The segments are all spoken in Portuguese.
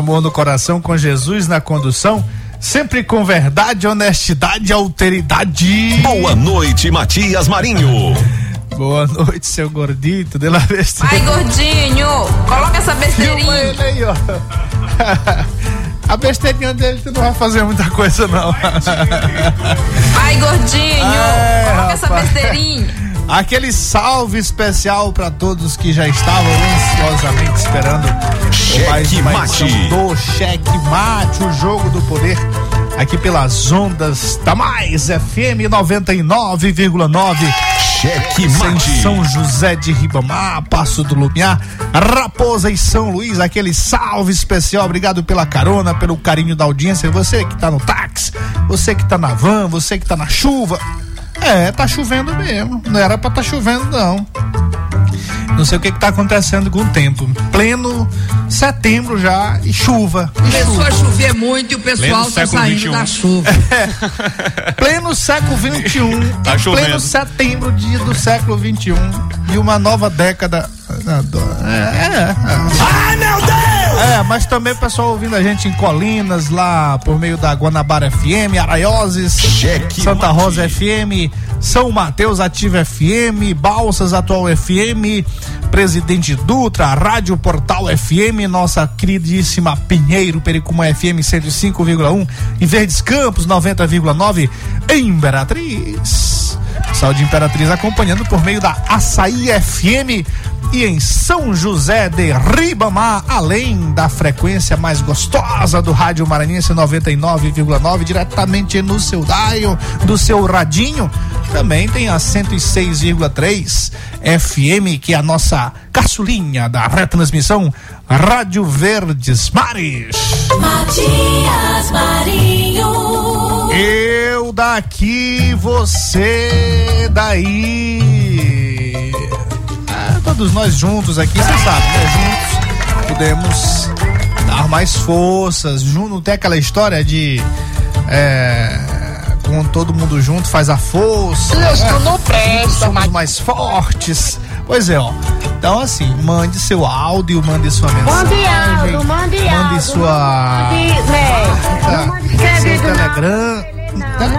Amor no coração, com Jesus na condução, sempre com verdade, honestidade e alteridade. Boa noite, Matias Marinho. Boa noite, seu gordito de la besteira. Ai, gordinho, coloca essa besteirinha. Ele aí, ó. A besteirinha dele tu não vai fazer muita coisa, não. Ai, gordinho, Ai, coloca essa rapaz. besteirinha. Aquele salve especial para todos que já estavam ansiosamente esperando Cheque mais uma Mate. do Cheque Mate, o jogo do poder, aqui pelas ondas da Mais FM 99,9. Cheque Mate. São José de Ribamar, Passo do Lumiar, Raposa e São Luís, aquele salve especial. Obrigado pela carona, pelo carinho da audiência. Você que tá no táxi, você que tá na van, você que tá na chuva. É, tá chovendo mesmo. Não era pra tá chovendo, não. Não sei o que que tá acontecendo com o tempo. Pleno setembro já e chuva. E Começou chuva. a chover muito e o pessoal tá século saindo 21. da chuva. Pleno século XXI, Tá em chovendo. pleno setembro dia do século XXI e uma nova década. É, é, Ai, meu Deus! É, mas também o pessoal ouvindo a gente em Colinas, lá por meio da Guanabara FM, Araioses, Cheque Santa mate. Rosa FM, São Mateus Ativa FM, Balsas Atual FM, Presidente Dutra, Rádio Portal FM, nossa queridíssima Pinheiro Pericuma FM 105,1 e Verdes Campos 90,9 Imperatriz. Saúde Imperatriz acompanhando por meio da Açaí FM e em São José de Ribamar, além da frequência mais gostosa do Rádio Maranhense 99,9, diretamente no seu dial, do seu radinho. Também tem a 106,3 FM, que é a nossa caçulinha da retransmissão Rádio Verdes Mares. Matias Marinho. Eu daqui, você daí. Todos nós juntos aqui, você sabe, né? Juntos podemos dar mais forças. Junto, não tem aquela história de. É, com todo mundo junto faz a força. Isso não presta, somos mais fortes. Pois é, ó. Então, assim, mande seu áudio, mande sua mensagem. Mande áudio, mande áudio. Mande sua. Mande, né? Tá. Mande Seu. Telegram.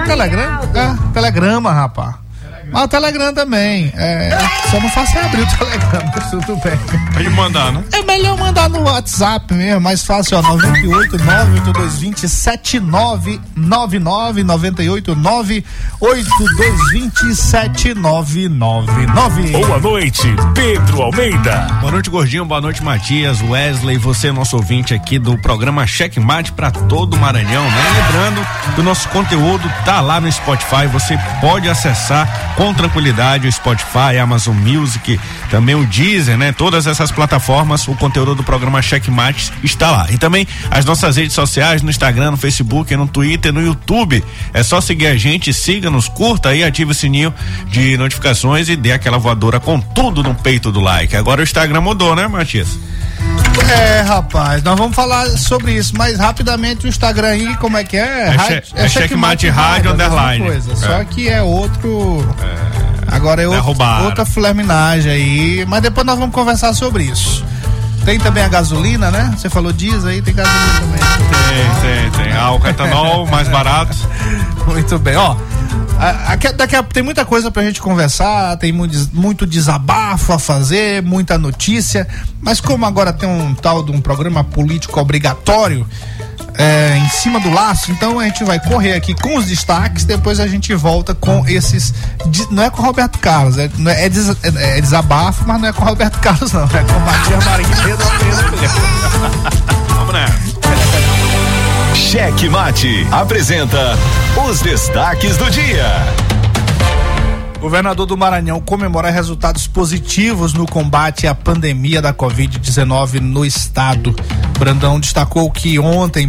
Telegram? É, Telegrama, rapaz. Mas o Telegram também. É, só não faça abrir o Telegram, mas tudo bem. Pode mandar, né? É melhor mandar no WhatsApp mesmo, mais fácil, ó. 98 98220 7999 98 98220 7999. Boa noite, Pedro Almeida. Boa noite, Gordinho. Boa noite, Matias, Wesley, você, nosso ouvinte aqui do programa Checkmate para todo o Maranhão, né? Lembrando que o nosso conteúdo tá lá no Spotify, você pode acessar com tranquilidade o Spotify, Amazon Music, também o Deezer, né? Todas essas plataformas, o conteúdo do programa Checkmate está lá. E também as nossas redes sociais, no Instagram, no Facebook, no Twitter, no YouTube. É só seguir a gente, siga-nos, curta aí, ative o sininho de notificações e dê aquela voadora com tudo no peito do like. Agora o Instagram mudou, né, Matias? É, rapaz, nós vamos falar sobre isso, mas rapidamente o Instagram aí, como é que é? É, che, é, Checkmate Rádio Underline. Coisa, é. Só que é outro. É, agora é, outro, outra fleminagem aí, mas depois nós vamos conversar sobre isso. Tem também a gasolina, né? Você falou diesel aí, tem gasolina também. Tem, tem, tem. Álcool etanol mais barato. Muito bem, ó. Daqui a, tem muita coisa pra gente conversar, tem muito, muito desabafo a fazer, muita notícia, mas como agora tem um tal de um programa político obrigatório é, em cima do laço, então a gente vai correr aqui com os destaques, depois a gente volta com esses. Não é com Roberto Carlos, é, é, des, é, é desabafo, mas não é com Roberto Carlos, não, é com Matias Marinho. Cheque Mate apresenta os destaques do dia. Governador do Maranhão comemora resultados positivos no combate à pandemia da Covid-19 no estado. Brandão destacou que ontem,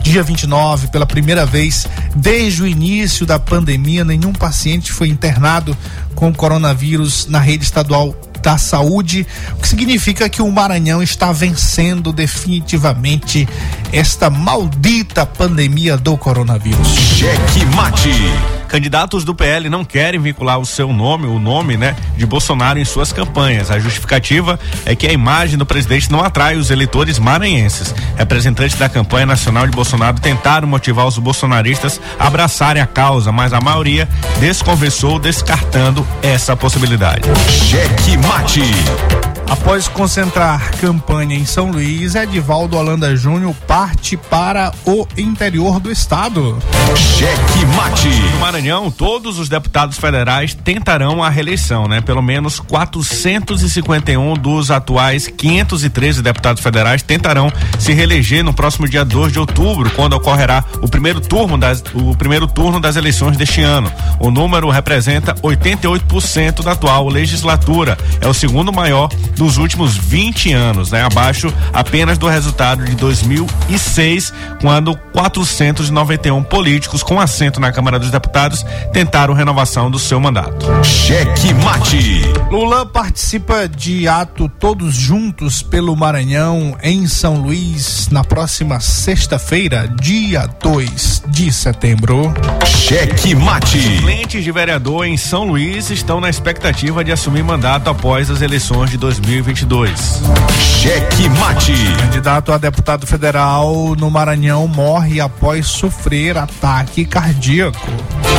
dia 29, pela primeira vez desde o início da pandemia, nenhum paciente foi internado com coronavírus na rede estadual da saúde, o que significa que o Maranhão está vencendo definitivamente esta maldita pandemia do coronavírus. Cheque mate. Candidatos do PL não querem vincular o seu nome, o nome, né, de Bolsonaro em suas campanhas. A justificativa é que a imagem do presidente não atrai os eleitores maranhenses. Representantes da campanha nacional de Bolsonaro tentaram motivar os bolsonaristas a abraçarem a causa, mas a maioria desconversou, descartando essa possibilidade. Cheque mate. Após concentrar campanha em São Luís, Edivaldo Holanda Júnior parte para o interior do estado. Cheque mate. No Maranhão, todos os deputados federais tentarão a reeleição, né? Pelo menos 451 dos atuais 513 deputados federais tentarão se reeleger no próximo dia 2 de outubro, quando ocorrerá o primeiro turno das, o primeiro turno das eleições deste ano. O número representa 88% da atual legislatura. É o segundo maior dos últimos 20 anos, né? Abaixo apenas do resultado de 2006, quando 491 políticos com assento na Câmara dos Deputados tentaram renovação do seu mandato. Cheque mate. Lula participa de ato todos juntos pelo Maranhão em São Luís na próxima sexta-feira, dia 2 de setembro. Cheque mate. Suplentes de vereador em São Luís estão na expectativa de assumir mandato após as eleições de 2020 2022. Cheque mate. Candidato a deputado federal no Maranhão morre após sofrer ataque cardíaco.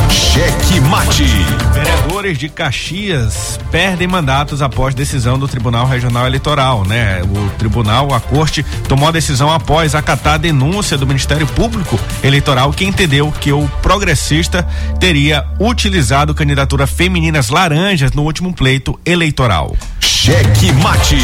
Cheque mate. Vereadores de Caxias perdem mandatos após decisão do Tribunal Regional Eleitoral, né? O tribunal, a corte, tomou a decisão após acatar a denúncia do Ministério Público Eleitoral que entendeu que o progressista teria utilizado candidatura femininas laranjas no último pleito eleitoral. Cheque mate.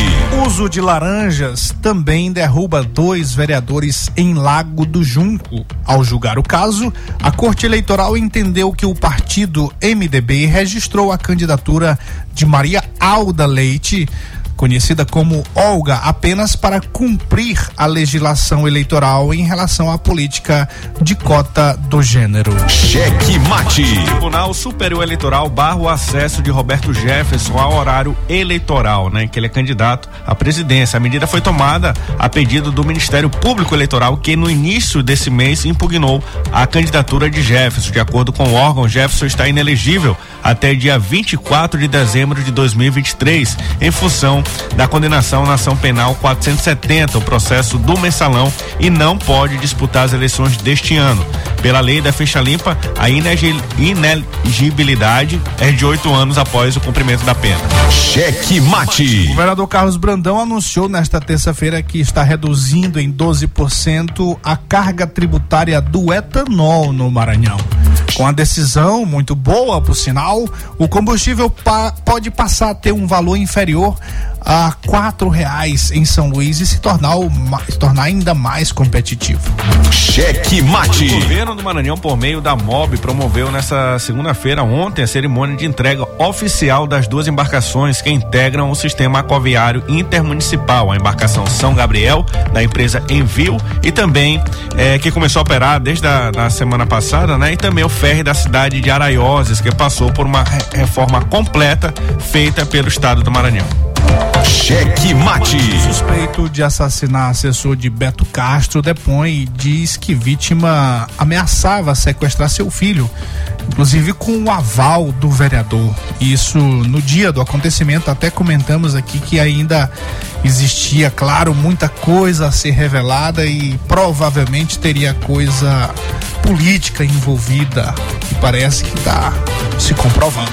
Uso de laranjas também derruba dois vereadores em Lago do Junco. Ao julgar o caso, a Corte Eleitoral entendeu que o partido MDB registrou a candidatura de Maria Alda Leite conhecida como Olga, apenas para cumprir a legislação eleitoral em relação à política de cota do gênero. Cheque mate. O Tribunal Superior Eleitoral barra o acesso de Roberto Jefferson ao horário eleitoral, né? Que ele é candidato à presidência. A medida foi tomada a pedido do Ministério Público Eleitoral, que no início desse mês impugnou a candidatura de Jefferson. De acordo com o órgão, Jefferson está inelegível até dia 24 de dezembro de 2023, em função da condenação na ação penal 470, o processo do mensalão, e não pode disputar as eleições deste ano. Pela lei da ficha limpa, a inelegibilidade é de oito anos após o cumprimento da pena. Cheque mate. O governador Carlos Brandão anunciou nesta terça-feira que está reduzindo em 12% a carga tributária do etanol no Maranhão. Com a decisão, muito boa por sinal, o combustível pa pode passar a ter um valor inferior a quatro reais em São Luís e se tornar, o, se tornar ainda mais competitivo. Cheque mate. O governo do Maranhão, por meio da MOB, promoveu nessa segunda-feira, ontem, a cerimônia de entrega oficial das duas embarcações que integram o sistema aquaviário intermunicipal. A embarcação São Gabriel, da empresa Envio, e também eh, que começou a operar desde a da semana passada, né? E também o ferry da cidade de Araioses, que passou por uma reforma completa feita pelo estado do Maranhão. Cheque mate. Suspeito de assassinar assessor de Beto Castro depõe e diz que vítima ameaçava sequestrar seu filho, inclusive com o aval do vereador. Isso no dia do acontecimento, até comentamos aqui que ainda existia, claro, muita coisa a ser revelada e provavelmente teria coisa política envolvida que parece que está se comprovando.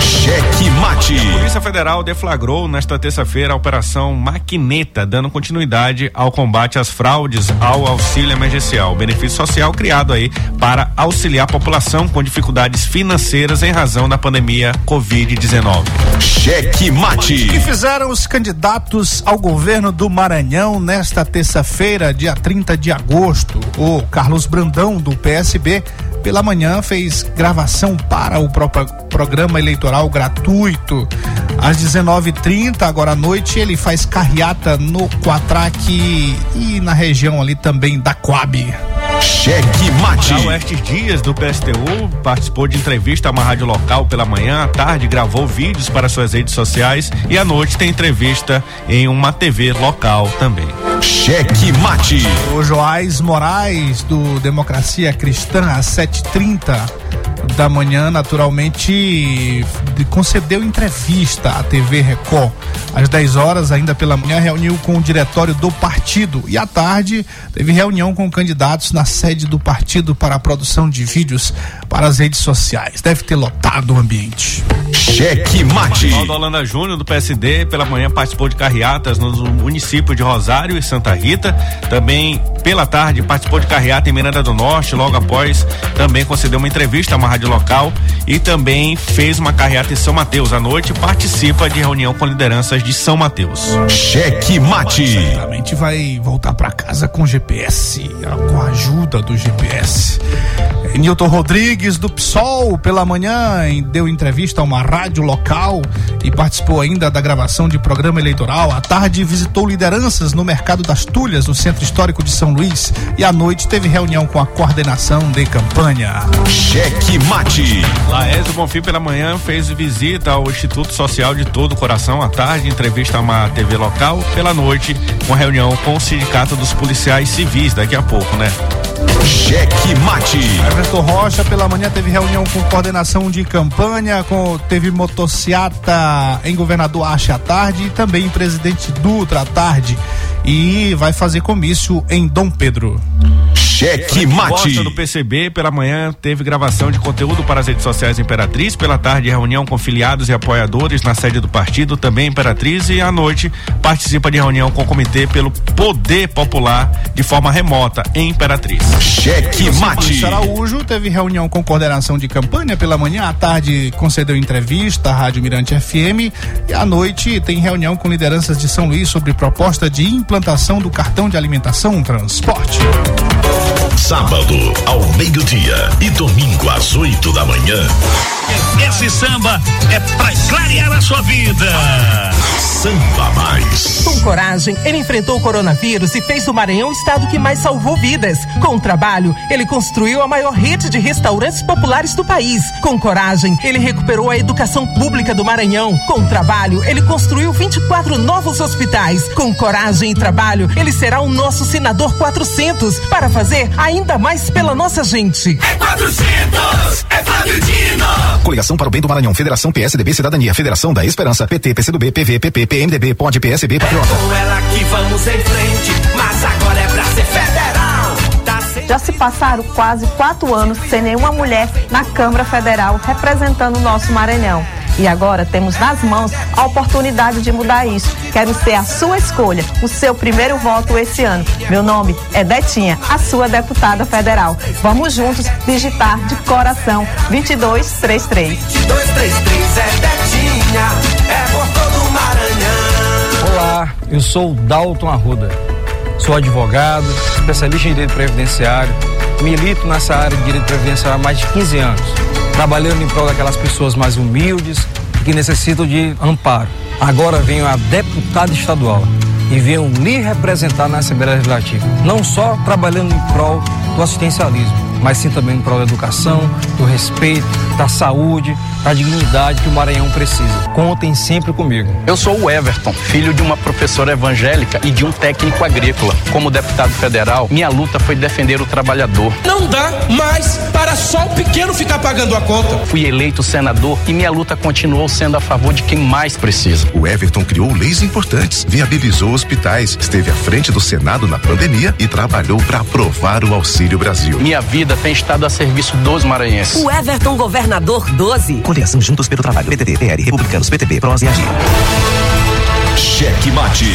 Cheque mate. A Polícia Federal deflagrou nesta terça-feira a Operação Maquineta, dando continuidade ao combate às fraudes ao auxílio emergencial, benefício social criado aí para auxiliar a população com dificuldades financeiras em razão da pandemia Covid-19. Cheque O que mate. fizeram os candidatos ao governo do Maranhão nesta terça-feira, dia 30 de agosto? O Carlos Brandão, do PSB, pela manhã fez gravação para o próprio programa eleitoral gratuito. Às 19h30, agora à noite, ele faz carreata no Quatraque e na região ali também da Coab. Cheque mate. Já o Estes Dias, do PSTU, participou de entrevista a uma rádio local pela manhã, à tarde gravou vídeos para suas redes sociais e à noite tem entrevista em uma TV local também. Cheque mate. O Joás Moraes, do Democracia Cristã, às 7h30 da manhã, naturalmente, de- concedeu entrevista à TV Record. Às 10 horas, ainda pela manhã, reuniu com o diretório do partido. E à tarde, teve reunião com candidatos na sede do partido para a produção de vídeos para as redes sociais. Deve ter lotado o ambiente. Cheque mate. Ronaldo Holanda Júnior, do PSD, pela manhã participou de carreatas nos municípios de Rosário e Santa Rita. Também, pela tarde, participou de carreata em Miranda do Norte. Logo após, também concedeu uma entrevista a uma rádio local e também fez uma carreata em São Mateus. À noite, participa de reunião com lideranças de São Mateus. Cheque mate. Certamente vai voltar para casa com GPS, com a ajuda do GPS. Nilton Rodrigues do PSOL pela manhã em- deu entrevista a uma rádio local e participou ainda da gravação de programa eleitoral. À tarde visitou lideranças no Mercado das Tulhas, no Centro Histórico de São Luís, e à noite teve reunião com a coordenação de campanha. Cheque mate. Laésio Bonfim pela manhã fez visita ao Instituto Social de Todo o Coração à tarde, entrevista a uma TV local. Pela noite, uma reunião com o Sindicato dos Policiais Civis, daqui a pouco, né? Cheque mate. Everton Rocha pela manhã teve reunião com coordenação de campanha, com, teve motociata em governador Acha à tarde e também em presidente Dutra à tarde. E vai fazer comício em Dom Pedro. Cheque Costa do mate. PCB, pela manhã teve gravação de conteúdo para as redes sociais Imperatriz, pela tarde reunião com filiados e apoiadores na sede do partido, também Imperatriz, e à noite participa de reunião com o comitê pelo Poder Popular de forma remota em Imperatriz. Cheque mate. Araújo teve reunião com coordenação de campanha pela manhã, à tarde concedeu entrevista à Rádio Mirante FM e à noite tem reunião com lideranças de São Luís sobre proposta de implantação do cartão de alimentação transporte. Sábado ao meio-dia e domingo às 8 da manhã. Esse samba é pra clarear a sua vida. Samba Mais. Com coragem, ele enfrentou o coronavírus e fez do Maranhão o estado que mais salvou vidas. Com o trabalho, ele construiu a maior rede de restaurantes populares do país. Com coragem, ele recuperou a educação pública do Maranhão. Com o trabalho, ele construiu 24 novos hospitais. Com coragem e trabalho, ele será o nosso senador 400 para fazer ainda mais pela nossa gente. 400 é Fábio Dino. Coligação para o Bem do Maranhão, Federação PSDB Cidadania, Federação da Esperança, PT, PCdoB, PV, PP, PMDB, POD, PSB, Patriota. Com ela que vamos em frente, mas agora é pra ser federal. Tá sem... Já se passaram quase quatro anos sem nenhuma mulher na Câmara Federal representando o nosso Maranhão. E agora temos nas mãos a oportunidade de mudar isso. Quero ser a sua escolha, o seu primeiro voto esse ano. Meu nome é Betinha, a sua deputada federal. Vamos juntos digitar de coração 2233. 233 é Betinha, é por todo o Maranhão. Olá, eu sou o Dalton Arruda. Sou advogado, especialista em direito previdenciário, milito nessa área de direito previdenciário há mais de 15 anos, trabalhando em prol daquelas pessoas mais humildes que necessitam de amparo. Agora venho a deputada estadual e venho lhe representar na Assembleia Legislativa, não só trabalhando em prol do assistencialismo, mas sim também em prol da educação, do respeito, da saúde, da dignidade que o Maranhão precisa. Contem sempre comigo. Eu sou o Everton, filho de uma professora evangélica e de um técnico agrícola. Como deputado federal, minha luta foi defender o trabalhador. Não dá mais para só o pequeno ficar pagando a conta. Fui eleito senador e minha luta continuou sendo a favor de quem mais precisa. O Everton criou leis importantes, viabilizou hospitais, esteve à frente do Senado na pandemia e trabalhou para aprovar o Auxílio Brasil. Minha vida tem estado a serviço dos maranhenses. O Everton Governador 12. Coligação Juntos pelo Trabalho. PTT, PR, Republicanos, PTB, Prós e Agir. Cheque Mate.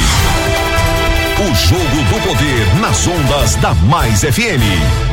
O jogo do poder nas ondas da Mais FM.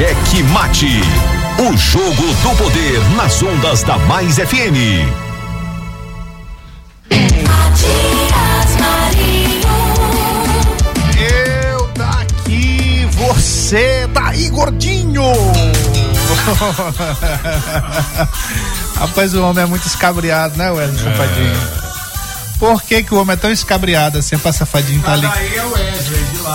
Cheque Mate. O jogo do poder nas ondas da Mais FM. Eu daqui, você daí, gordinho. Rapaz, o homem é muito escabriado, né, Wesley é. Safadinho? Por que, que o homem é tão escabriado assim pra Safadinho tá ali? Aí é o Wesley.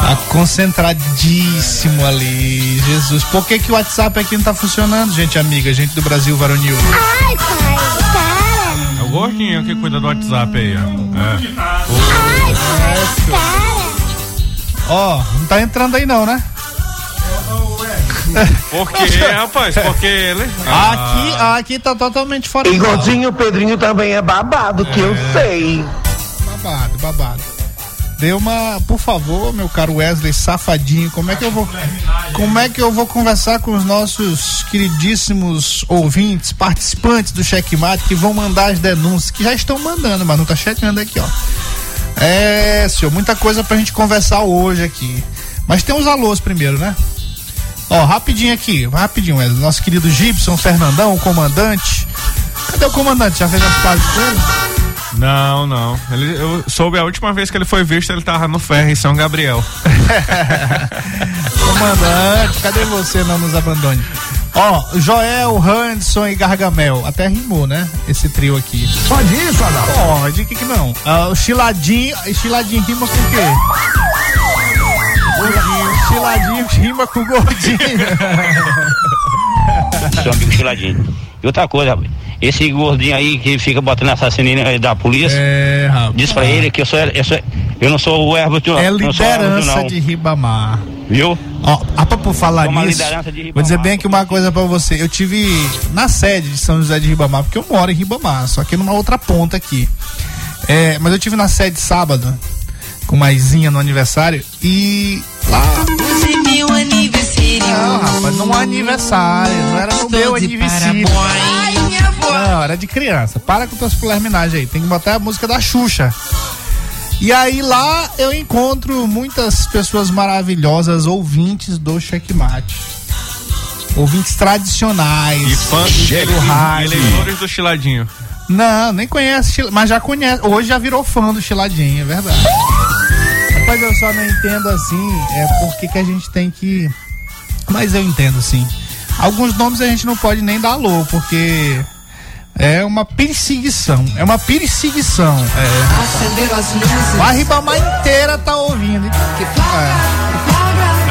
Tá concentradíssimo é. ali. Jesus, por que que o WhatsApp aqui não tá funcionando, gente amiga, gente do Brasil Varonil? Ai, pai, para. É o gordinho que cuida do WhatsApp aí, ó. É. Ai, pai, para. Ó, não tá entrando aí não, né? Por quê, rapaz? Porque ele. Ah. Aqui, aqui tá totalmente fora E gordinho, o Pedrinho também é babado, é. que eu sei. Babado, babado. Dê uma, por favor, meu caro Wesley Safadinho, como é que eu vou como é que eu vou conversar com os nossos queridíssimos ouvintes, participantes do Checkmate que vão mandar as denúncias, que já estão mandando, mas não tá chegando aqui, ó. É, senhor, muita coisa pra gente conversar hoje aqui. Mas tem os alôs primeiro, né? Ó, rapidinho aqui, rapidinho, Wesley. Nosso querido Gibson Fernandão, o comandante. Cadê o comandante? Já fez as pazes com ele? Não, não. Ele, eu soube a última vez que ele foi visto, ele tava no ferro em São Gabriel. comandante, cadê você? Não nos abandone. Ó, Joel, Hanson e Gargamel. Até rimou, né? Esse trio aqui. Pode isso, Adal? Pode, o que que não? Ah, o Chiladinho, Chiladinho rima com o quê? Gordinho, Chiladinho rima com gordinho. Seu amigo Chiladinho. E outra coisa, rapaz. Esse gordinho aí que fica botando assassinato da polícia. É, rapaz. Diz pra ele que eu sou. Eu, sou, eu não sou o Herbert, É não sou Herbert, liderança não. de Ribamar. Viu? Ó, ah, pra por falar nisso, vou dizer bem aqui uma coisa pra você. Eu tive na sede de São José de Ribamar, porque eu moro em Ribamar, só que numa outra ponta aqui. É, mas eu tive na sede sábado, com Maisinha no aniversário, e lá. Hoje é meu aniversário. Não, rapaz, não é aniversário, não era no meu aniversário. Não, era de criança. Para com tuas fulerminagens aí. Tem que botar a música da Xuxa. E aí lá eu encontro muitas pessoas maravilhosas, ouvintes do Checkmate. Ouvintes tradicionais. E fãs do do rádio. eleitores do Chiladinho. Não, nem conhece, mas já conhece. Hoje já virou fã do Chiladinho, é verdade. Mas eu só não entendo assim, é porque que a gente tem que. Mas eu entendo sim. Alguns nomes a gente não pode nem dar alô, porque é uma perseguição. É uma perseguição. É. Acenderam as luzes. A Ribamar inteira tá ouvindo. É.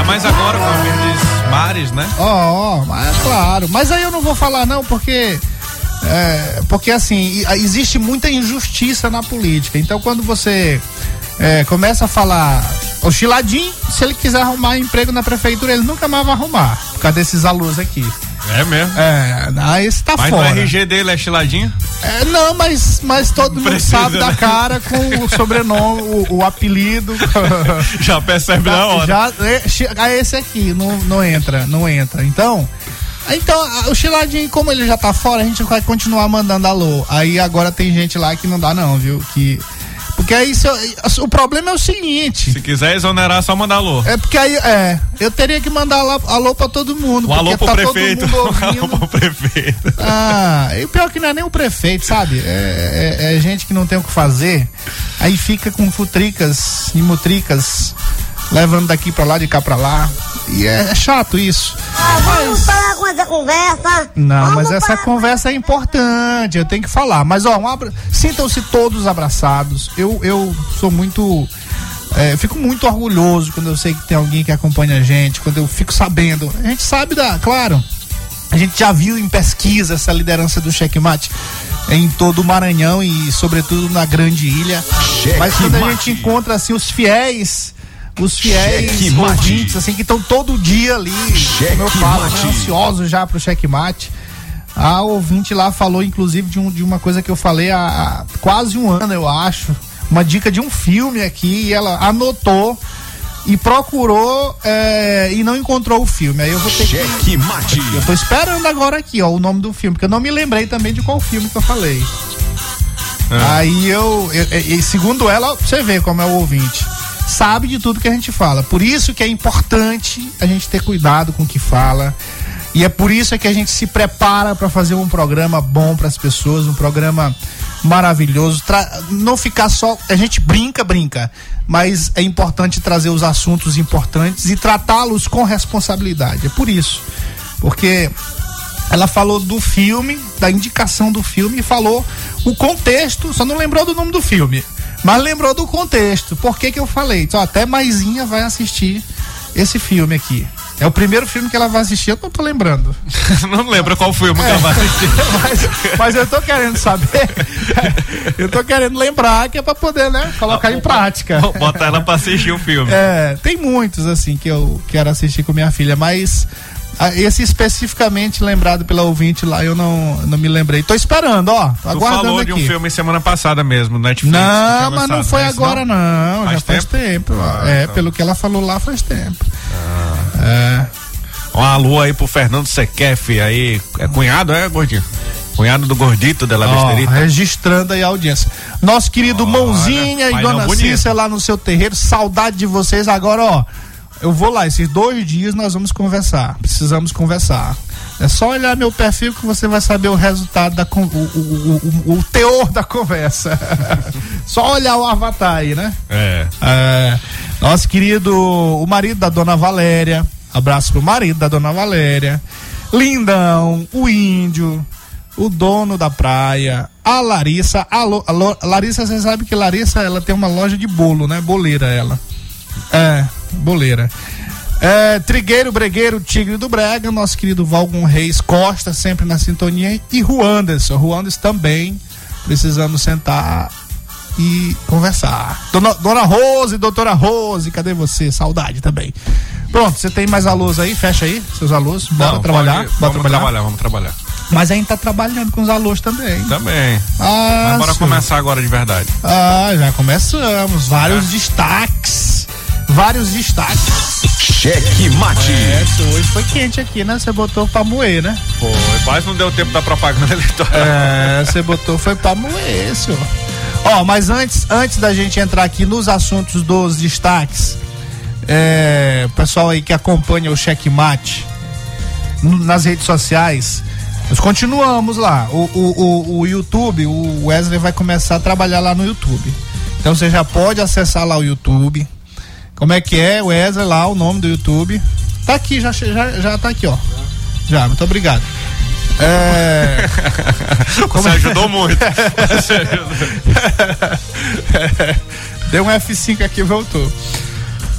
É mais agora com a Verdes Mares, né? Ó, oh, mas claro. Mas aí eu não vou falar não, porque. É, porque assim, existe muita injustiça na política. Então quando você é, começa a falar. O Chiladinho, se ele quiser arrumar emprego na prefeitura, ele nunca mais vai arrumar. Por causa desses alunos aqui. É mesmo? É, aí você tá mas fora. Mas no RG dele é chiladinho? É, não, mas, mas todo mundo Precisa, sabe né? da cara com o sobrenome, o, o apelido. já percebe na hora. Já, é, esse aqui, não, não entra, não entra. Então, então, o Chiladinho, como ele já tá fora, a gente vai continuar mandando alô. Aí agora tem gente lá que não dá não, viu? Que porque aí se eu, o problema é o seguinte. Se quiser exonerar, é só mandar alô. É porque aí, é, eu teria que mandar alô, alô pra todo mundo. Um alô pro tá prefeito. Um alô pro prefeito. Ah, e o pior que não é nem o prefeito, sabe? É, é, é gente que não tem o que fazer. Aí fica com futricas e mutricas levando daqui pra lá, de cá pra lá. E é, é chato isso. Ah, vamos parar com essa conversa. Não, vamos mas essa conversa é importante, eu tenho que falar. Mas ó, um abra... sintam-se todos abraçados. Eu, eu sou muito. É, fico muito orgulhoso quando eu sei que tem alguém que acompanha a gente, quando eu fico sabendo. A gente sabe da, claro, a gente já viu em pesquisa essa liderança do checkmate em todo o Maranhão e sobretudo na grande ilha. Cheque Mas quando a gente encontra assim os fiéis os fiéis cheque ouvintes, assim, que estão todo dia ali, cheque como eu falo, né, ansiosos já pro checkmate. A ouvinte lá falou, inclusive, de, um, de uma coisa que eu falei há, há quase um ano, eu acho. Uma dica de um filme aqui, e ela anotou e procurou é, e não encontrou o filme. Aí eu vou ter Cheque que. Mate. Eu tô esperando agora aqui, ó, o nome do filme, porque eu não me lembrei também de qual filme que eu falei. Ah. Aí eu, eu, eu, segundo ela, você vê como é o ouvinte sabe de tudo que a gente fala. Por isso que é importante a gente ter cuidado com o que fala. E é por isso que a gente se prepara para fazer um programa bom para as pessoas, um programa maravilhoso. Tra não ficar só. A gente brinca, brinca. Mas é importante trazer os assuntos importantes e tratá-los com responsabilidade. É por isso. Porque ela falou do filme, da indicação do filme falou o contexto, só não lembrou do nome do filme. Mas lembrou do contexto. Por que que eu falei? Só até Maisinha vai assistir esse filme aqui. É o primeiro filme que ela vai assistir, eu não tô lembrando. não lembro qual filme é, que ela vai assistir. mas, mas, eu tô querendo saber. eu tô querendo lembrar que é pra poder, né, colocar em prática. Botar ela pra assistir o filme. É, tem muitos, assim, que eu quero assistir com minha filha, mas ah, esse especificamente lembrado pela ouvinte lá, eu não, não me lembrei. Tô esperando, ó. Tô tu aguardando falou aqui. de um filme semana passada mesmo, Netflix. Não, mas não foi agora, não. não. Faz já faz tempo. Ah, é, então. pelo que ela falou lá, faz tempo. Ah. É. Um alô aí pro Fernando Sequef aí. É cunhado, é, gordinho? Cunhado do gordito dela oh, Registrando aí a audiência. Nosso querido oh, Mãozinha e Dona Cícera lá no seu terreiro, saudade de vocês. Agora, ó, eu vou lá, esses dois dias nós vamos conversar. Precisamos conversar. É só olhar meu perfil que você vai saber o resultado da o, o, o, o teor da conversa. só olhar o avatar aí, né? É. é. Nosso querido, o marido da dona Valéria. Abraço pro marido da dona Valéria. Lindão, o índio, o dono da praia, a Larissa. Alô, alô, Larissa, você sabe que Larissa ela tem uma loja de bolo, né? Boleira ela. É, boleira. É, Trigueiro, Bregueiro, Tigre do Brega, nosso querido Valgon Reis Costa, sempre na sintonia. E Ruanderson. Ruanderson também. Precisamos sentar e conversar. Dona, Dona Rose, doutora Rose, cadê você? Saudade também. Pronto, você tem mais alôs aí? Fecha aí, seus alôs. Bora Não, trabalhar. Pode, bora vamos trabalhar. trabalhar, vamos trabalhar. Mas a gente tá trabalhando com os alôs também. Também. Ah, Mas bora começar agora de verdade. Ah, já começamos. Vários é. destaques. Vários destaques. Cheque mate. É, hoje foi quente aqui, né? Você botou pra moer, né? Foi, quase não deu tempo da propaganda eleitoral. É, você botou foi pra moer, senhor. Ó, mas antes, antes da gente entrar aqui nos assuntos dos destaques, é, pessoal aí que acompanha o Cheque Mate nas redes sociais, Nós continuamos lá. O, o, o, o YouTube, o Wesley vai começar a trabalhar lá no YouTube. Então você já pode acessar lá o YouTube. Como é que é, Wesley, lá o nome do YouTube? Tá aqui, já, já, já tá aqui, ó. Já, muito obrigado. É... Você ajudou muito. Deu um F5 aqui e voltou.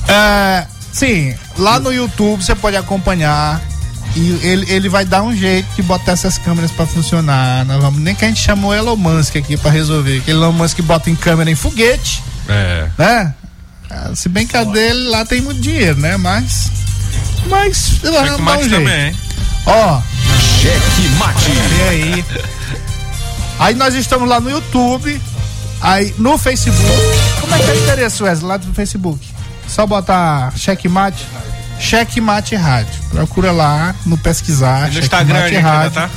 É, sim, lá no YouTube você pode acompanhar e ele, ele vai dar um jeito de botar essas câmeras para funcionar. Nós vamos, nem que a gente chamou Elon Musk aqui para resolver. Aquele Elon Musk bota em câmera em foguete. É. Né? Ah, Se bem que a dele lá tem muito dinheiro, né? Mas. Mas. Um mate jeito. também, hein? Ó. Cheque mate. E aí? Aí nós estamos lá no YouTube. Aí no Facebook. Como é que é o endereço, Wesley? Lá do Facebook. Só botar checkmate. Checkmate Rádio. Procura lá no pesquisar. E no Instagram Checkmate ali, ainda tá?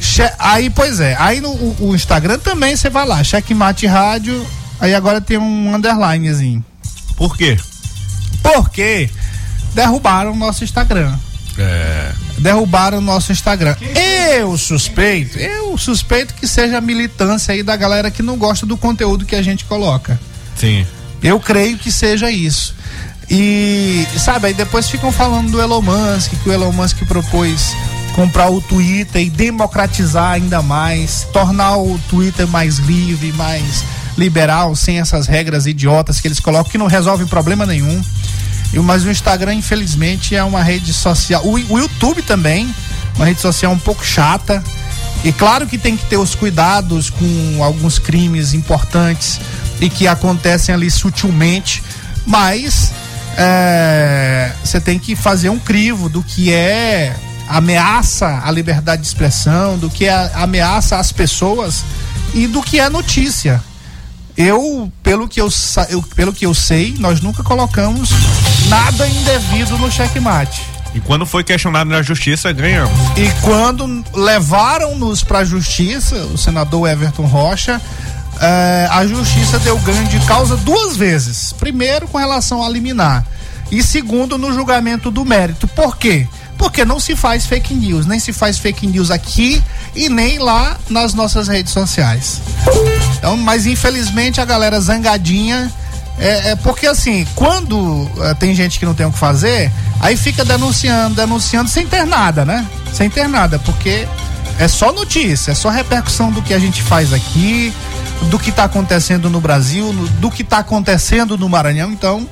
Che- Aí, pois é. Aí no o, o Instagram também você vai lá. Checkmate Rádio. Aí agora tem um underlinezinho. Por quê? Porque derrubaram o nosso Instagram. É. Derrubaram o nosso Instagram. Eu suspeito, eu suspeito que seja a militância aí da galera que não gosta do conteúdo que a gente coloca. Sim. Eu creio que seja isso. E, sabe, aí depois ficam falando do Elon Musk, que o Elon Musk propôs comprar o Twitter e democratizar ainda mais, tornar o Twitter mais livre, mais liberal, sem essas regras idiotas que eles colocam, que não resolvem problema nenhum. Mas o Instagram, infelizmente, é uma rede social. O, YouTube também, uma rede social um pouco chata. E claro que tem que ter os cuidados com alguns crimes importantes e que acontecem ali sutilmente, mas é, você tem que fazer um crivo do que é ameaça à liberdade de expressão, do que é ameaça às pessoas e do que é notícia. Eu, pelo que eu, eu- pelo que eu sei, nós nunca colocamos nada indevido no checkmate. E quando foi questionado na justiça, ganhamos. E quando levaram-nos para a justiça, o senador Everton Rocha, eh, a justiça deu ganho de causa duas vezes. Primeiro, com relação a liminar. E segundo, no julgamento do mérito. Por quê? Porque não se faz fake news. Nem se faz fake news aqui e nem lá nas nossas redes sociais. Então, mas infelizmente a galera zangadinha. É, é porque assim, quando eh, tem gente que não tem o que fazer, aí fica denunciando, denunciando sem ter nada, né? Sem ter nada, porque é só notícia, é só repercussão do que a gente faz aqui, do que está acontecendo no Brasil, no- do que está acontecendo no Maranhão. Então,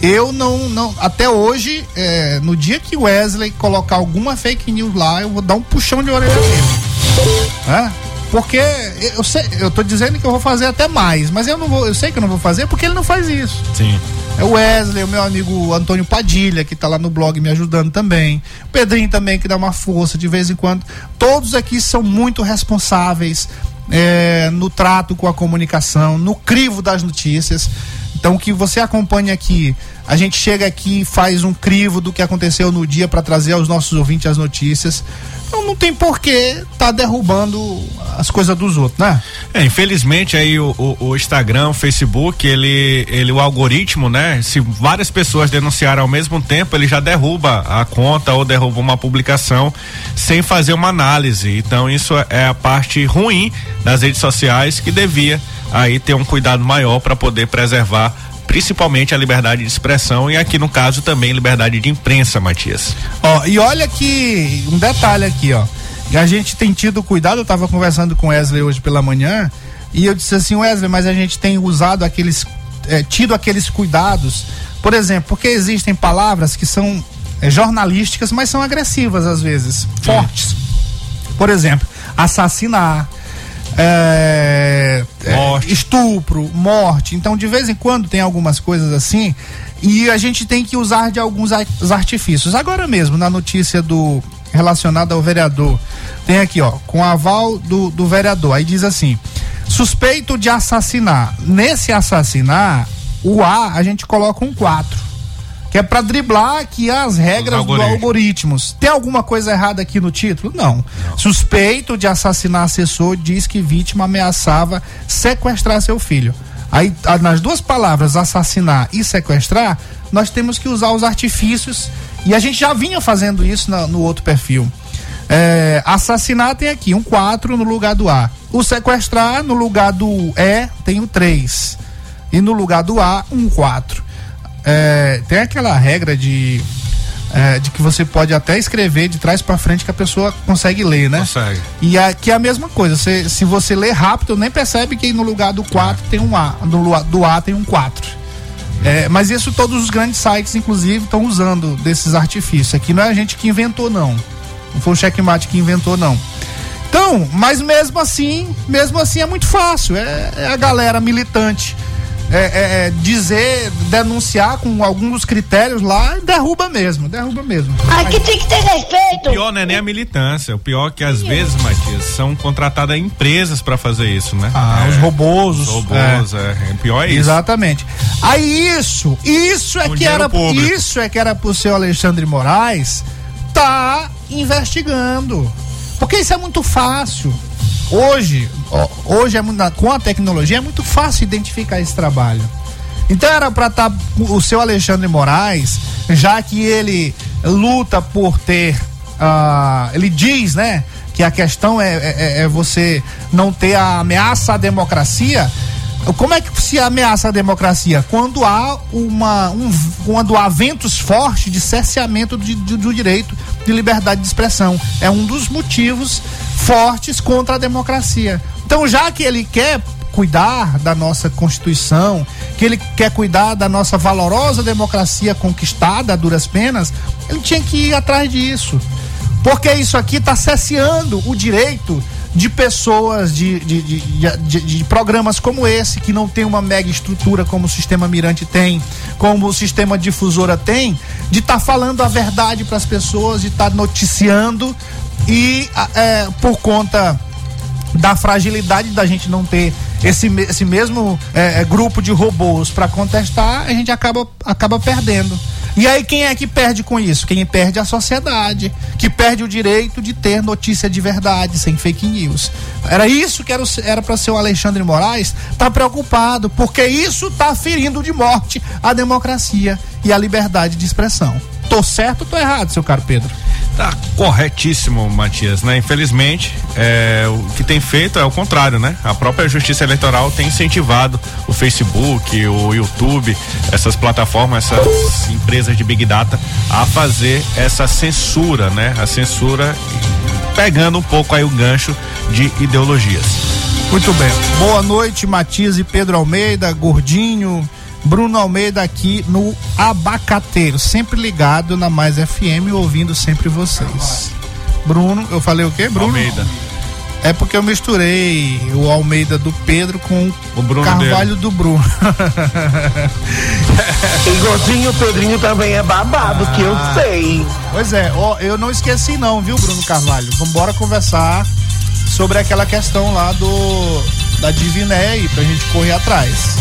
eu não, não até hoje, eh, no dia que o Wesley colocar alguma fake news lá, eu vou dar um puxão de orelha nele. Né? Porque eu sei, eu tô dizendo que eu vou fazer até mais, mas eu não vou, eu sei que eu não vou fazer porque ele não faz isso. Sim. É o Wesley, o meu amigo Antônio Padilha, que tá lá no blog me ajudando também. O Pedrinho também, que dá uma força de vez em quando. Todos aqui são muito responsáveis é, no trato com a comunicação, no crivo das notícias. Então, que você acompanha aqui, a gente chega aqui e faz um crivo do que aconteceu no dia para trazer aos nossos ouvintes as notícias. Então, não tem porquê tá derrubando as coisas dos outros, né? É, infelizmente aí o, o- o Instagram, o Facebook, ele, ele, o algoritmo, né? Se várias pessoas denunciarem ao mesmo tempo, ele já derruba a conta ou derruba uma publicação sem fazer uma análise. Então isso é a parte ruim das redes sociais que devia aí ter um cuidado maior para poder preservar principalmente a liberdade de expressão e aqui no caso também liberdade de imprensa, Matias. Ó, e olha que um detalhe aqui, ó. A gente tem tido cuidado, eu tava conversando com o Wesley hoje pela manhã, e eu disse assim, Wesley, mas a gente tem usado aqueles, eh, tido aqueles cuidados, por exemplo, porque existem palavras que são eh, jornalísticas, mas são agressivas às vezes, fortes. Por exemplo, assassinar, é, é, estupro, morte. Então, de vez em quando tem algumas coisas assim e a gente tem que usar de alguns artifícios. Agora mesmo, na notícia do relacionada ao vereador, tem aqui, ó, com aval do, do vereador. Aí diz assim: suspeito de assassinar. Nesse assassinar, o A a gente coloca um 4. Que é pra driblar aqui as regras do algoritmos. Tem alguma coisa errada aqui no título? Não. Suspeito de assassinar assessor diz que vítima ameaçava sequestrar seu filho. Aí, nas duas palavras, assassinar e sequestrar, nós temos que usar os artifícios. E a gente já vinha fazendo isso na- no outro perfil. É, assassinar tem aqui um 4 no lugar do A. O sequestrar no lugar do E tem o 3. E no lugar do A, um 4. É, tem aquela regra de é, de que você pode até escrever de trás para frente que a pessoa consegue ler, né? Consegue. E aqui é a mesma coisa. Você, se você lê rápido, nem percebe que no lugar do 4 tem um A. No lugar do A tem um 4. É, mas isso todos os grandes sites, inclusive, estão usando desses artifícios. Aqui não é a gente que inventou, não. Não foi o checkmate que inventou, não. Então, mas mesmo assim, mesmo assim é muito fácil. É, é a galera militante é, é, é, dizer, denunciar com alguns critérios lá, derruba mesmo, derruba mesmo. Aqui tem que ter respeito. O pior não é nem a militância, o pior é que às vezes, Matias, são contratadas empresas para fazer isso, né? Ah, é, os robôs. Os robôs, é. é. Pior é isso. Exatamente. Aí isso, isso é Com que era, público. isso é que era pro seu Alexandre Moraes tá investigando. Porque isso é muito fácil. Hoje, hoje é muito- com a tecnologia é muito fácil identificar esse trabalho. Então era para estar o seu Alexandre Moraes, já que ele luta por ter, ah, ele diz, né, que a questão é, é- é você não ter a ameaça à democracia. Como é que se ameaça a democracia? Quando há uma, um, quando há ventos fortes de cerceamento de- de- do direito de liberdade de expressão. É um dos motivos fortes contra a democracia. Então, já que ele quer cuidar da nossa Constituição, que ele quer cuidar da nossa valorosa democracia conquistada a duras penas, ele tinha que ir atrás disso. Porque isso aqui está cesseando o direito de pessoas, de, de, de, de- programas como esse, que não tem uma mega estrutura como o sistema Mirante tem, como o sistema Difusora tem, de estar falando a verdade para as pessoas, de estar noticiando e é, por conta da fragilidade da gente não ter esse, esse mesmo é, é, grupo de robôs para contestar, a gente acaba, acaba perdendo. E aí quem é que perde com isso? Quem perde é a sociedade, que perde o direito de ter notícia de verdade, sem fake news. Era isso que era para ser o Alexandre Moraes tá preocupado, porque isso tá ferindo de morte a democracia e a liberdade de expressão. Tô certo ou tô errado, seu caro Pedro? Tá corretíssimo, Matias, né? Infelizmente, é, o que tem feito é o contrário, né? A própria Justiça Eleitoral tem incentivado o Facebook, o YouTube, essas plataformas, essas empresas de Big Data a fazer essa censura, né? A censura pegando um pouco aí o gancho de ideologias. Muito bem. Boa noite, Matias e Pedro Almeida, Gordinho, Bruno Almeida aqui no Abacateiro, sempre ligado na Mais FM, ouvindo sempre vocês. Bruno, eu falei o quê, Bruno? Almeida. É porque eu misturei o Almeida do Pedro com o Bruno Carvalho dele. do Bruno. Igualzinho o Pedrinho também é babado, que eu Ah. sei. Pois é, ó, eu não esqueci não, viu, Bruno Carvalho? Vambora conversar sobre aquela questão lá do da Diviné aí, pra gente correr atrás.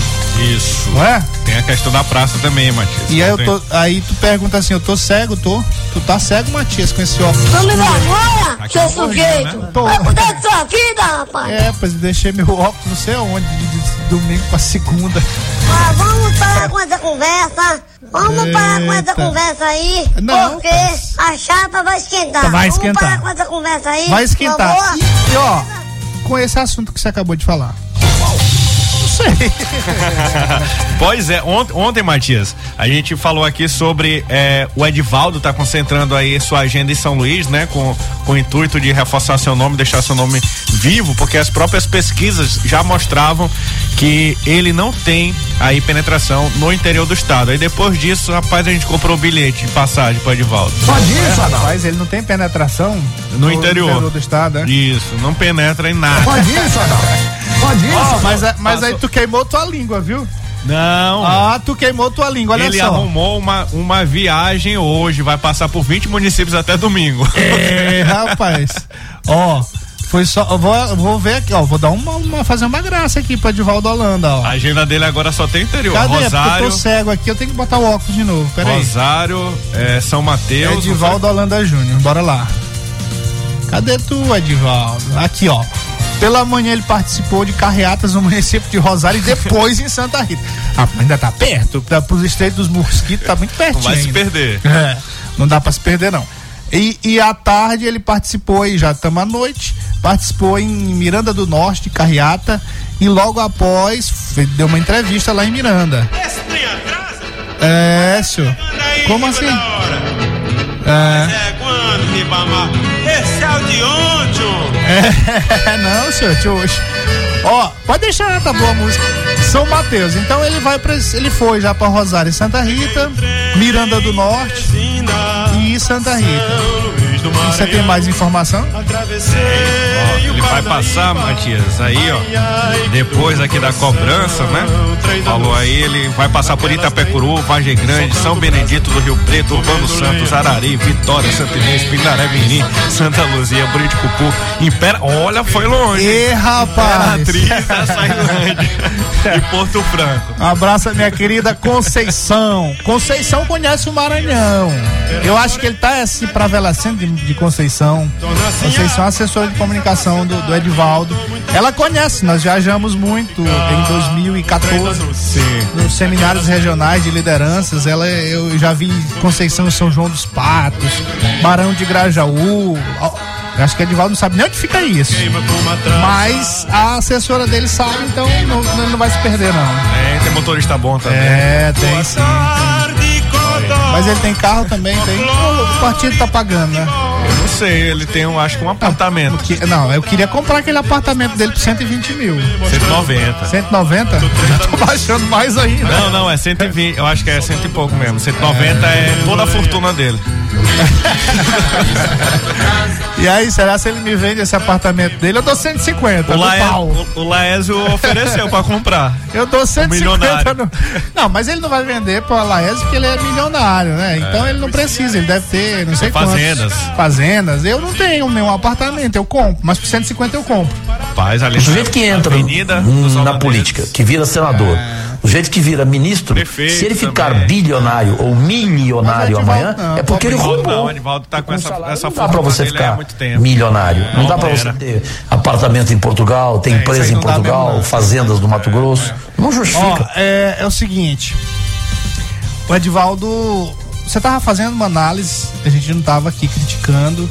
Isso. Não é? Tem a questão da praça também, Matias. E aí, eu tô, aí tu pergunta assim, eu tô cego, tô? Tu tá cego, Matias, com esse óculos? Tome vergonha, Aqui seu sujeito. né? Tô. Vai cuidar da sua vida, rapaz. É, pois eu deixei meu óculos não sei aonde, de, de domingo pra segunda. Ah, vamos parar com essa conversa. Vamos parar com essa Eita. conversa aí. Não, porque a chapa vai esquentar. Tá, vai Vamos esquentar. parar com essa conversa aí. Vai esquentar. E, e, ó, com esse assunto que você acabou de falar. Sei. pois é, ont- ontem, Matias, a gente falou aqui sobre é, o Edivaldo tá concentrando aí sua agenda em São Luís, né? Com, com o intuito de reforçar seu nome, deixar seu nome vivo, porque as próprias pesquisas já mostravam que ele não tem aí penetração no interior do estado. Aí depois disso, rapaz, a gente comprou o bilhete de passagem pro Edivaldo. é, rapaz, ele não tem penetração No interior. do estado, né? Isso, não penetra em nada. Pode isso, Adalto? Pode isso, Ó, mas é- mas aí tu queimou tua língua, viu? Não. Ah, tu queimou tua língua, olha Ele só. arrumou uma, uma viagem hoje, vai passar por 20 municípios até domingo. É, rapaz. Ó, foi só. Vou, eu vou ver aqui, ó. Vou dar uma, uma- fazer uma graça aqui pra Edivaldo Holanda, ó. A agenda dele agora só tem interior. Cadê? Porque eu Rosário, tô cego aqui, eu tenho que botar o óculos de novo. Pera aí. Rosário, é, São Mateus. Edivaldo Holanda Júnior, bora lá. Cadê tu, Edivaldo? Aqui, ó. Pela manhã ele participou de carreatas no município de Rosário e depois em Santa Rita. Ah, ainda tá perto, tá pros estreitos dos mosquitos, tá muito pertinho. Não vai se ainda. perder. É, não dá pra se perder, não. E, e à tarde ele participou aí, já estamos à noite, participou em Miranda do Norte, Carriata, e logo após deu uma entrevista lá em Miranda. É, senhor. Como assim? É. É quando, Ribamar? O de ontem. É, não, senhor, hoje. Ó, pode deixar, tá boa a música. São Mateus. Então ele vai para ele foi já para Rosário e Santa Rita, Miranda do Norte e Santa Rita. E Você tem mais informação? Ó, ele vai passar, Matias, aí, ó, depois aqui da cobrança, né? Falou aí, ele vai passar por Itapecuru, Vargem Grande, São Benedito do Rio Preto, Urbano Santos, Arari, Vitória, Santa Inês, Pindaré, Mirim, Santa Luzia, Buriticupu, Impera, olha, foi longe. Ê, rapaz. Imperatriz da Sailândia e Porto Franco. Um abraço minha querida Conceição. Conceição conhece o Maranhão. Eu acho que ele tá assim pra Velacento de, Conceição. Conceição é assessora de comunicação do, do Edivaldo. Ela conhece, nós viajamos muito em 2014 nos seminários regionais de lideranças. Ela, eu já vi Conceição São João dos Patos, Barão de Grajaú. Acho que o Edivaldo não sabe nem onde fica isso. Mas a assessora dele sabe, então não, não vai se perder, não. É, tem motorista bom também. É, tem sim. tem. Mas ele tem carro também, tem. O partido tá pagando, né? Eu não sei, ele tem, um, acho que um apartamento. Que- não, eu queria comprar aquele apartamento dele por 120 mil. 190. 190? Já tô baixando mais ainda. Não, não, é 120, eu acho que é cento e pouco mesmo. 190 é toda a fortuna dele. E aí, será se ele me vende esse apartamento dele? Eu dou 150 O, no Lae, pau. o, o Laésio ofereceu pra comprar. Eu dou 150 milionário. no... Não, mas ele não vai vender pra Laes porque ele é milionário, né? Então ele não precisa, ele deve ter, não sei Fazendas. quantos. Fazendas. Eu não tenho nenhum apartamento, eu compro, mas por 150 eu compro. Rapaz, ali O sujeito que entra Avenida hum, na política, que vira senador, o sujeito que vira ministro, Prefeito se ele ficar também. bilionário ou milionário amanhã, não, é porque ele roubou. não, o Edivaldo tá com essa, essa Não dá pra fortuna você ficar milionário. Não, Não dá pra você ter apartamento em Portugal, tem É, empresa em Portugal, mesmo, fazendas do Mato Grosso. Não justifica. Ó, é, é o seguinte. O Edivaldo, você tava fazendo uma análise, a gente não tava aqui criticando.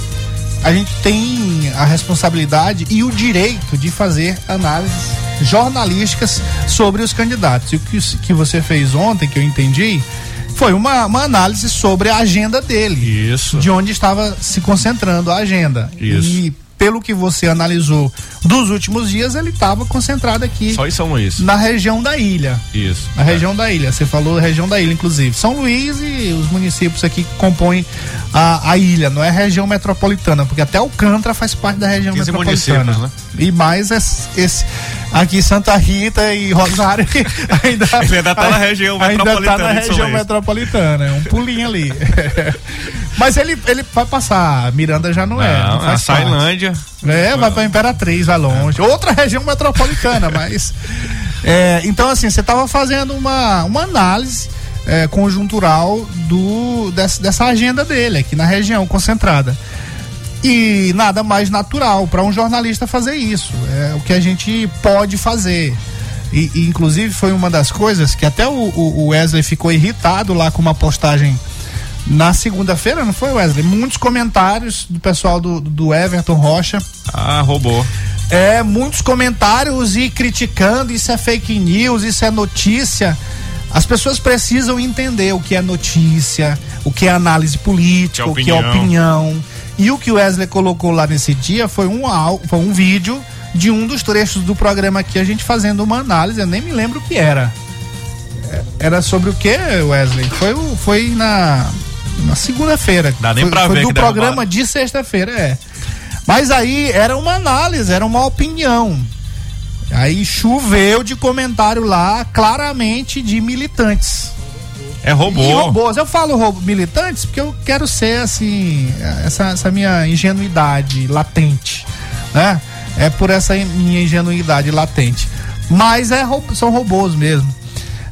A gente tem a responsabilidade e o direito de fazer análises jornalísticas sobre os candidatos. E o que, que você fez ontem, que eu entendi, foi uma, uma análise sobre a agenda dele. Isso. De onde estava se concentrando a agenda. Isso. E pelo que você analisou dos últimos dias, ele estava concentrado aqui Só em São Luís. na região da ilha. Isso. Na região da ilha, você falou região da ilha, inclusive. São Luís e os municípios aqui que compõem a, a ilha, não é região metropolitana, porque até Alcântara faz parte da região 15 metropolitana. né? E mais esse, esse- aqui Santa Rita e Rosário ainda Ele ainda tá na região ainda tá metropolitana na de São região metropolitana, é um pulinho ali. Mas ele, ele vai passar, Miranda já não, é. Não, Não a. Sailândia. É, vai pra Imperatriz, vai longe. Outra região metropolitana, mas. é, então, assim, você estava fazendo uma, uma análise é, conjuntural do, dessa, dessa agenda dele aqui na região concentrada. E nada mais natural para um jornalista fazer isso. É o que a gente pode fazer. E, e, inclusive foi uma das coisas que até o, o Wesley ficou irritado lá com uma postagem na segunda-feira, não foi, Wesley? Muitos comentários do pessoal do, do Everton Rocha. Ah, roubou. É, muitos comentários e criticando, isso é fake news, isso é notícia. As pessoas precisam entender o que é notícia, o que é análise política, Que é o que é opinião. E o que o Wesley colocou lá nesse dia foi um, foi um vídeo de um dos trechos do programa aqui, a gente fazendo uma análise, eu nem me lembro o que era. É, Era sobre o que, Wesley? Foi, foi na, na segunda-feira. Dá nem foi, pra foi ver do que programa derrubaram. de sexta-feira, é. Mas aí era uma análise, era uma opinião. Aí choveu de comentário lá, claramente de militantes. É robô. E robôs. Eu falo roubo, militantes porque eu quero ser assim, essa, essa minha ingenuidade latente, né? É por essa minha ingenuidade latente. Mas é, são robôs mesmo.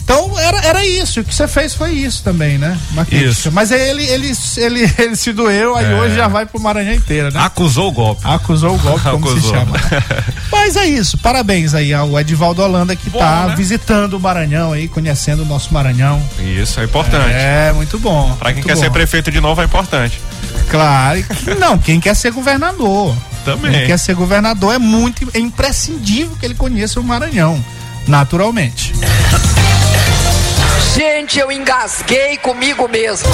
Então era, era isso, o que você fez foi isso também, né? Isso. Mas ele, ele, ele, ele se doeu, aí É. hoje já vai pro Maranhão inteiro, né? Acusou o golpe. Acusou o golpe, como se Acusou. chama. Mas é isso, parabéns aí ao Edivaldo Holanda que Bom, tá né? visitando o Maranhão aí, conhecendo o nosso Maranhão. Isso é importante. É, muito bom. Pra quem quer bom. ser prefeito de novo é importante. Claro. Não, quem quer ser governador. Também. Quem quer ser governador é muito é imprescindível que ele conheça o Maranhão, naturalmente. Gente, eu engasguei comigo mesmo.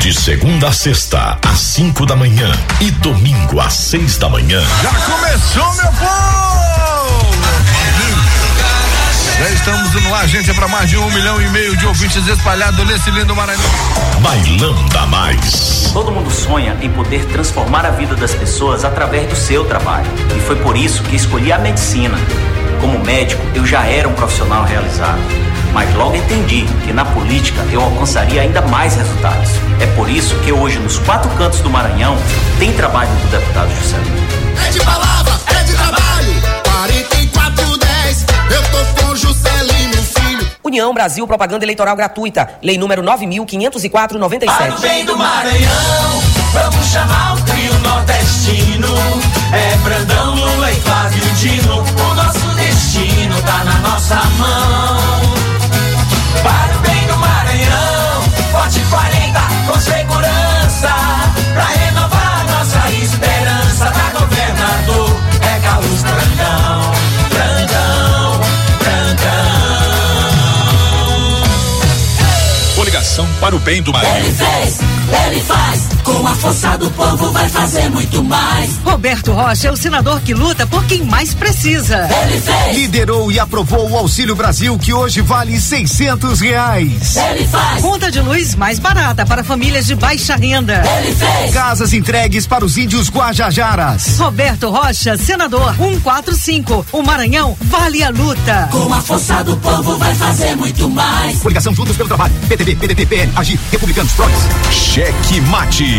De segunda a sexta, às 5 da manhã e domingo às 6 da manhã. Já começou, meu povo! Já estamos no ar, gente, é para mais de um milhão e meio de ouvintes espalhados nesse lindo Maranhão. Bailão da Mais. Todo mundo sonha em poder transformar a vida das pessoas através do seu trabalho. E foi por isso que escolhi a medicina. Como médico, eu já era um profissional realizado. Mas logo entendi que na política eu alcançaria ainda mais resultados. É por isso que hoje, nos quatro cantos do Maranhão, tem trabalho do deputado Juscelino. É de palavra, é de trabalho. 4410, eu tô com Juscelino Filho. União Brasil Propaganda Eleitoral Gratuita. Lei número 9504-97. Para o bem do Maranhão, vamos chamar o trio nordestino. É Brandão, Lula e Flávio Dino. O nosso destino tá na nossa mão. Coligação para o bem do Ele Maranhão. fez, ele faz. Com a força do povo vai fazer muito mais. Roberto Rocha é o senador que luta por quem mais precisa. Ele fez, Liderou e aprovou o Auxílio Brasil que hoje vale 600 reais. ele faz. Conta de luz mais barata para famílias de baixa renda. Ele fez. Casas entregues para os índios Guajajaras. Roberto Rocha, senador 145. O Maranhão vale a luta. Com a força do povo vai fazer muito mais. Coligação Juntos pelo Trabalho. PTB, PDT, PL, Agir, Republicanos, Progres. Cheque Mate.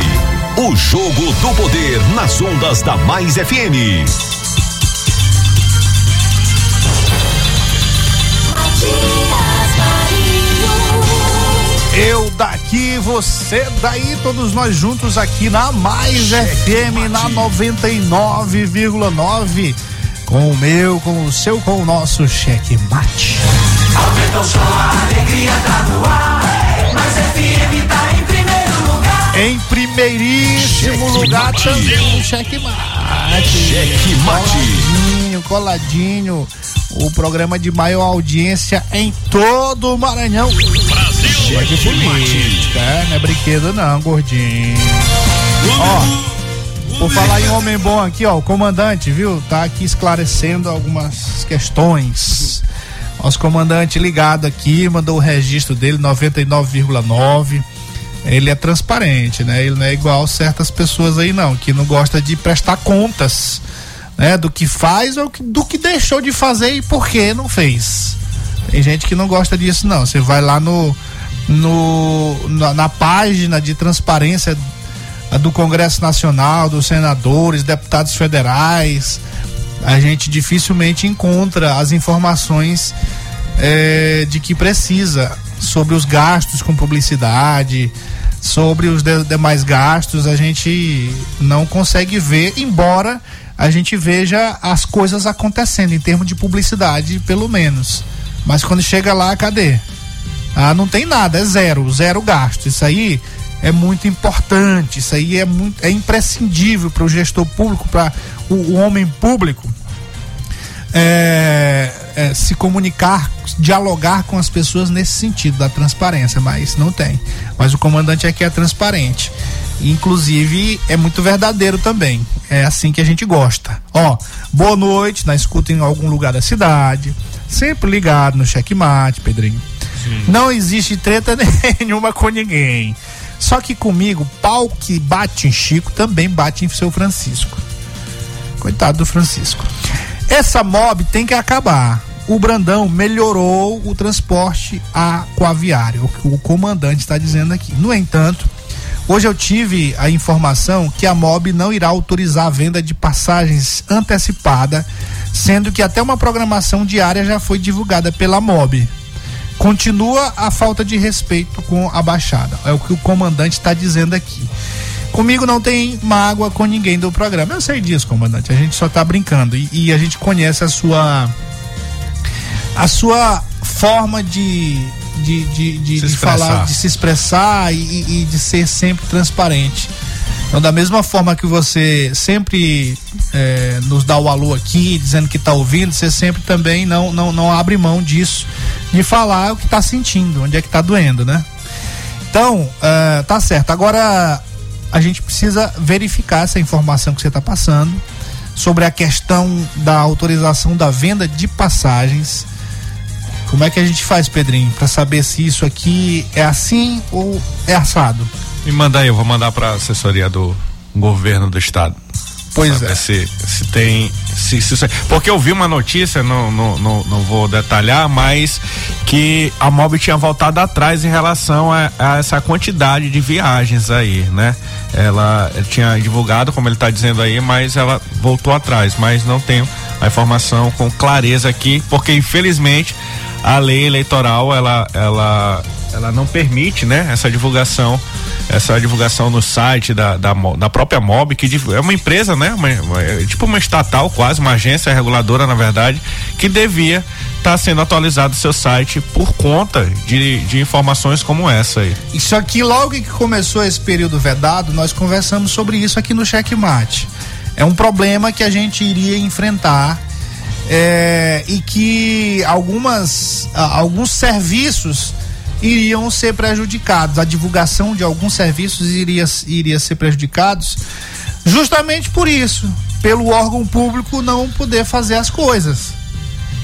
O jogo do poder nas ondas da Mais FM. Eu daqui, você daí, todos nós juntos aqui na Mais FM na 99,9 com o meu, com o seu, com o nosso cheque mate. Aumenta o som, a alegria tá no ar. Mas FM tá em primeiro lugar. Em primeiríssimo lugar mate. também o cheque mate. Cheque mate. Coladinho, coladinho. O programa de maior audiência em todo o Maranhão. Brasil. Cheque mate. É, não é brinquedo não, gordinho. Ó, por falar em homem bom aqui, ó, o comandante, viu? Tá aqui esclarecendo algumas questões. Nosso comandante ligado aqui, mandou o registro dele, 99,9. Ele é transparente, né? Ele não é igual certas pessoas aí, não, que não gosta de prestar contas, né? Do que faz ou do que deixou de fazer e por que não fez. Tem gente que não gosta disso, não. Você vai lá no, no na, na página de transparência do Congresso Nacional, dos senadores, deputados federais, a gente dificilmente encontra as informações eh, de que precisa sobre os gastos com publicidade, sobre os de- demais gastos, a gente não consegue ver, embora a gente veja as coisas acontecendo em termos de publicidade, pelo menos. Mas quando chega lá, cadê? Ah, não tem nada, é zero, zero gasto. Isso aí é muito importante, isso aí é muito é imprescindível para o gestor público, para o, o homem público é, é, se comunicar, dialogar com as pessoas nesse sentido da transparência, mas não tem. Mas o comandante aqui é transparente. Inclusive é muito verdadeiro também. É assim que a gente gosta. Ó, boa noite, na escuta em algum lugar da cidade. Sempre ligado no checkmate, Pedrinho. Não existe treta nenhuma com ninguém. Só que comigo, pau que bate em Chico também bate em seu Francisco. Coitado do Francisco. Essa mob tem que acabar. O Brandão melhorou o transporte aquaviário, o que o comandante está dizendo aqui. No entanto, hoje eu tive a informação que a mob não irá autorizar a venda de passagens antecipada, sendo que até uma programação diária já foi divulgada pela mob. Continua a falta de respeito com a Baixada. É o que o comandante está dizendo aqui. Comigo não tem mágoa com ninguém do programa. Eu sei disso, comandante. A gente só tá brincando. E, e a gente conhece a sua. a sua forma de, de, de, de, de falar, de se expressar e, e- de ser sempre transparente. Então, da mesma forma que você sempre eh, nos dá o alô aqui, dizendo que está ouvindo, você sempre também não, não, não abre mão disso, de falar o que está sentindo, onde é que está doendo, né? Então, eh, tá certo. Agora, a gente precisa verificar essa informação que você está passando sobre a questão da autorização da venda de passagens. Como é que a gente faz, Pedrinho, para saber se isso aqui é assim ou é assado? Me manda aí, eu vou mandar pra assessoria do governo do estado. Pois é. Se, se tem. Se, se, se- porque eu vi uma notícia, não, não, não, não vou detalhar, mas que a MOB tinha voltado atrás em relação a, a essa quantidade de viagens aí, né? Ela tinha divulgado, como ele está dizendo aí, mas ela voltou atrás. Mas não tenho a informação com clareza aqui, porque infelizmente a lei eleitoral ela, ela, ela não permite, né? Essa divulgação essa divulgação no site da, da, da própria MOB, que é uma empresa, né? Uma- é tipo uma estatal, quase, uma agência reguladora, na verdade, que devia estar sendo atualizado o seu site por conta de, de informações como essa aí. Isso aqui, logo que começou esse período vedado, nós conversamos sobre isso aqui no Checkmate. É um problema que a gente iria enfrentar é, e que algumas, alguns serviços iriam ser prejudicados. A divulgação de alguns serviços iria, iria ser prejudicados justamente por isso, pelo órgão público não poder fazer as coisas.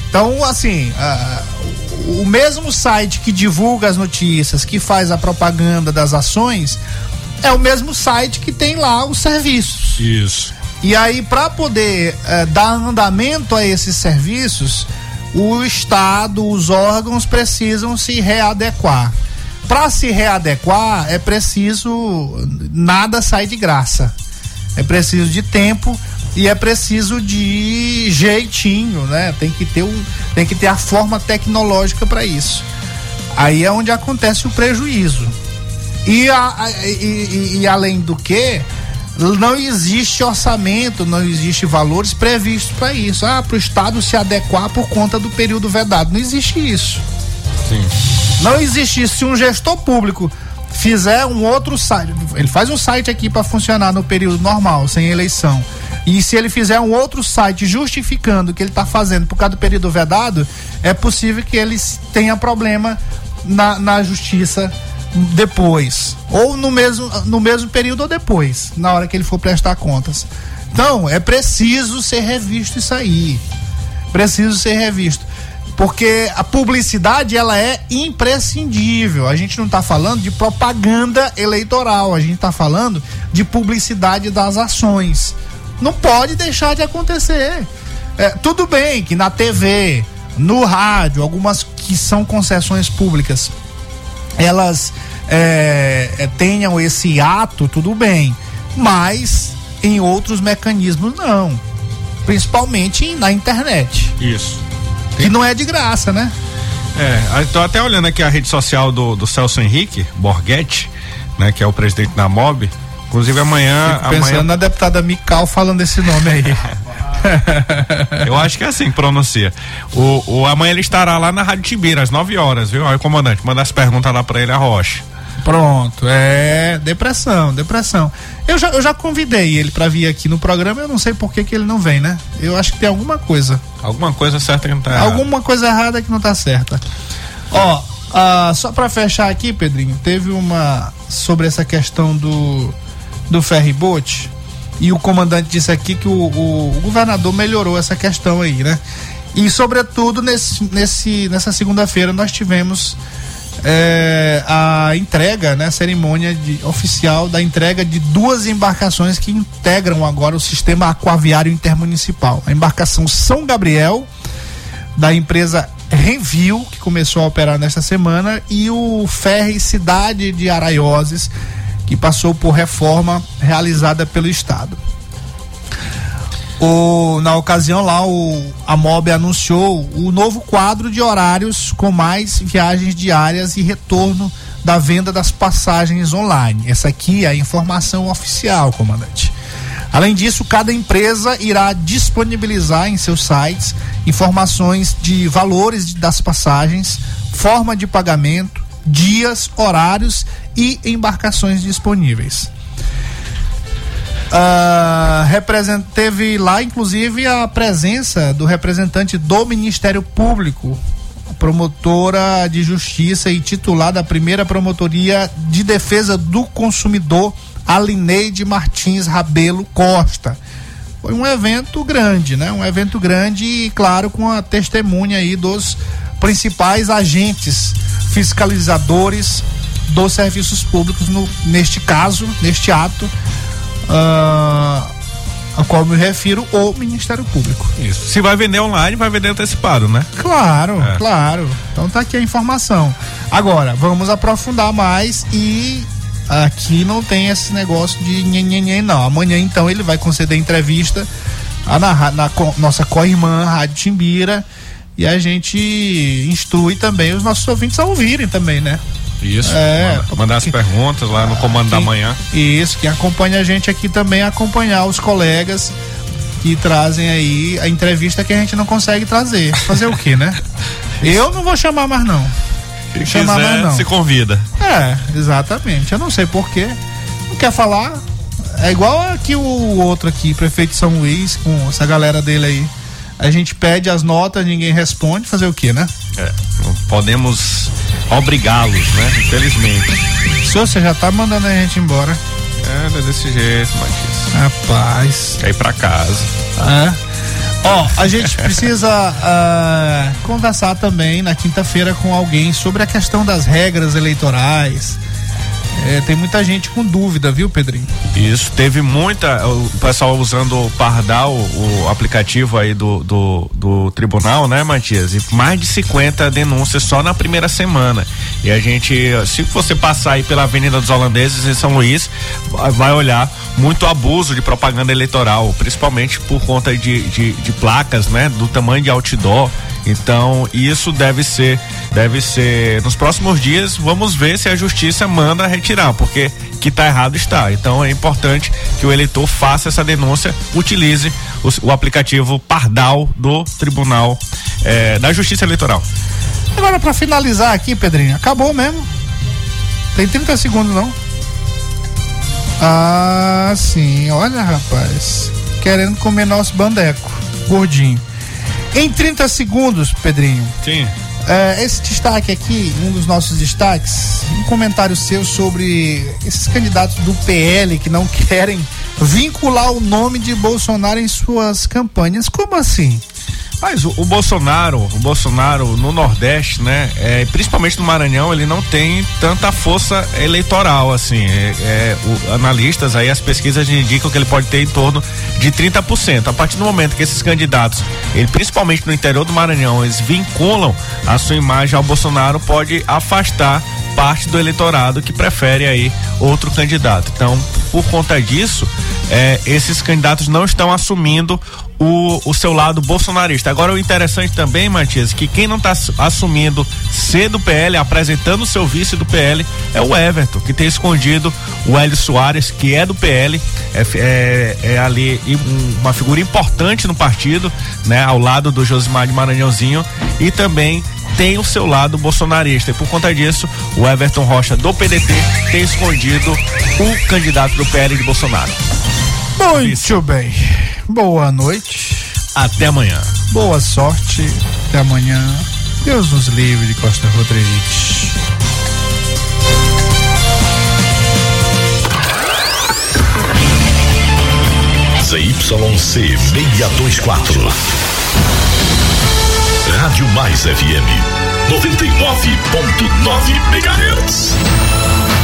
Então, assim, o o mesmo site que divulga as notícias, que faz a propaganda das ações, é o mesmo site que tem lá os serviços. Isso. E aí, para poder eh, dar andamento a esses serviços, o Estado, os órgãos precisam se readequar. Para se readequar, é preciso. Nada sai de graça. É preciso de tempo e é preciso de jeitinho, né? Tem que ter, um, tem que ter a forma tecnológica para isso. Aí é onde acontece o prejuízo. E, a- a- e- e- e além do que, não existe orçamento, não existe valores previstos para isso. Ah, para o Estado se adequar por conta do período vedado. Não existe isso. Sim. Não existe isso. Se um gestor público fizer um outro site, ele faz um site aqui para funcionar no período normal, sem eleição. E se ele fizer um outro site justificando o que ele está fazendo por causa do período vedado, é possível que ele tenha problema na, na justiça depois. Ou no mesmo, no mesmo período ou depois, na hora que ele for prestar contas. Então, é preciso ser revisto isso aí. Preciso ser revisto. Porque a publicidade ela é imprescindível. A gente não está falando de propaganda eleitoral, a gente está falando de publicidade das ações. Não pode deixar de acontecer. É, tudo bem que na TV, no rádio, algumas que são concessões públicas, elas é, é, tenham esse ato, tudo bem. Mas em outros mecanismos não. Principalmente na internet. Isso. Que não é de graça, né? É, tô até olhando aqui a rede social do, do Celso Henrique Borghetti, né, que é o presidente da MOB. Inclusive amanhã. Fico pensando amanhã na deputada Mical falando esse nome aí. eu acho que é assim que pronuncia. O, o, amanhã ele estará lá na Rádio Tibira, às 9 horas, viu? Aí, comandante, manda as perguntas lá pra ele, a Rocha. Pronto, é depressão, depressão. Eu já, eu já convidei ele pra vir aqui no programa, eu não sei por que, que ele não vem, né? Eu acho que tem alguma coisa. Alguma coisa certa que não tá errada. Alguma coisa errada que não tá certa. Ó, ah, só pra fechar aqui, Pedrinho, teve uma sobre essa questão do do ferryboat e o comandante disse aqui que o, o- o governador melhorou essa questão aí, né? E sobretudo nesse, nesse nessa segunda-feira nós tivemos é, a entrega, né, a cerimônia de- oficial da entrega de duas embarcações que integram agora o sistema aquaviário intermunicipal. A embarcação São Gabriel, da empresa Renvio, que começou a operar nesta semana, e o Ferry Cidade de Araioses, que passou por reforma realizada pelo Estado. O, na ocasião lá, o, a MOB anunciou o novo quadro de horários com mais viagens diárias e retorno da venda das passagens online. Essa aqui é a informação oficial, comandante. Além disso, cada empresa irá disponibilizar em seus sites informações de valores das passagens, forma de pagamento, dias, horários e embarcações disponíveis. Represent- teve lá, inclusive, a presença do representante do Ministério Público, promotora de justiça e titular da primeira promotoria de defesa do consumidor, Alineide Martins Rabelo Costa. Foi um evento grande, né? Um evento grande e, claro, com a testemunha aí dos principais agentes fiscalizadores dos serviços públicos, no, neste caso, neste ato, ah, a qual me refiro, o Ministério Público. Isso. Se vai vender online, vai vender antecipado, né? Claro, É. claro. Então tá aqui a informação. Agora, vamos aprofundar mais e aqui não tem esse negócio de nhenhenhen, não. Amanhã, então, ele vai conceder entrevista a na, na co- nossa co-irmã, Rádio Timbira, e a gente instrui também os nossos ouvintes a ouvirem também, né? Isso. É. Manda- mandar as perguntas lá no comando da Quem- manhã. Isso, quem acompanha a gente aqui também acompanhar os colegas que trazem aí a entrevista que a gente não consegue trazer. Fazer o quê, né? Eu não vou chamar mais não. Se chamar quiser, mais não. se convida. É, exatamente. Eu não sei porquê. Não quer falar? É igual aqui o outro aqui, prefeito de São Luís, com essa galera dele aí. A gente pede as notas, ninguém responde, fazer o quê, né? É, não podemos obrigá-los, né? Infelizmente. Senhor, você já tá mandando a gente embora. É, é desse jeito, Matias. Rapaz. Quer ir pra casa. É. Ó, a gente precisa ah, conversar também na quinta-feira com alguém sobre a questão das regras eleitorais. É, tem muita gente com dúvida, viu, Pedrinho? Isso, teve muita. O pessoal usando o Pardal, o aplicativo aí do, do, do tribunal, né, Matias? E mais de 50 denúncias só na primeira semana. E a gente, se você passar aí pela Avenida dos Holandeses em São Luís, vai- olhar muito abuso de propaganda eleitoral, principalmente por conta de, de, de placas, né? Do tamanho de outdoor. Então, isso deve ser, deve ser. Nos próximos dias, vamos ver se a justiça manda retirar, porque que está errado está. Então, é importante que o eleitor faça essa denúncia, utilize o, o aplicativo Pardal do Tribunal eh, da Justiça Eleitoral. Agora, pra finalizar aqui, Pedrinho, acabou mesmo. Tem 30 segundos, não? Ah, sim. Olha, rapaz. Querendo comer nosso bandeco. Gordinho. Em 30 segundos, Pedrinho. Sim. É, esse destaque aqui, um dos nossos destaques, um comentário seu sobre esses candidatos do PL que não querem vincular o nome de Bolsonaro em suas campanhas. Como assim? Mas o, o Bolsonaro, o Bolsonaro no Nordeste, né, é, principalmente no Maranhão, ele não tem tanta força eleitoral assim. É, é, o- analistas aí, as pesquisas indicam que ele pode ter em torno de 30%. A partir do momento que esses candidatos, ele, principalmente no interior do Maranhão, eles vinculam a sua imagem ao Bolsonaro, pode afastar parte do eleitorado que prefere aí outro candidato. Então, por conta disso, é, esses candidatos não estão assumindo o, o seu lado bolsonarista. Agora, o interessante também, Matias, que quem não está assumindo ser do PL, apresentando o seu vice do PL, é o Everton, que tem escondido o Hélio Soares, que é do PL, é, é- é ali uma figura importante no partido, né, ao lado do Josimar de Maranhãozinho, e também tem o seu lado bolsonarista. E por conta disso, o Everton Rocha do PDT tem escondido o candidato do PL de Bolsonaro. Muito bem. Boa noite. Até amanhã. Boa sorte. Até amanhã. Deus nos livre de Costa Rodrigues. ZYC 624. Rádio Mais FM 99.9 MHz.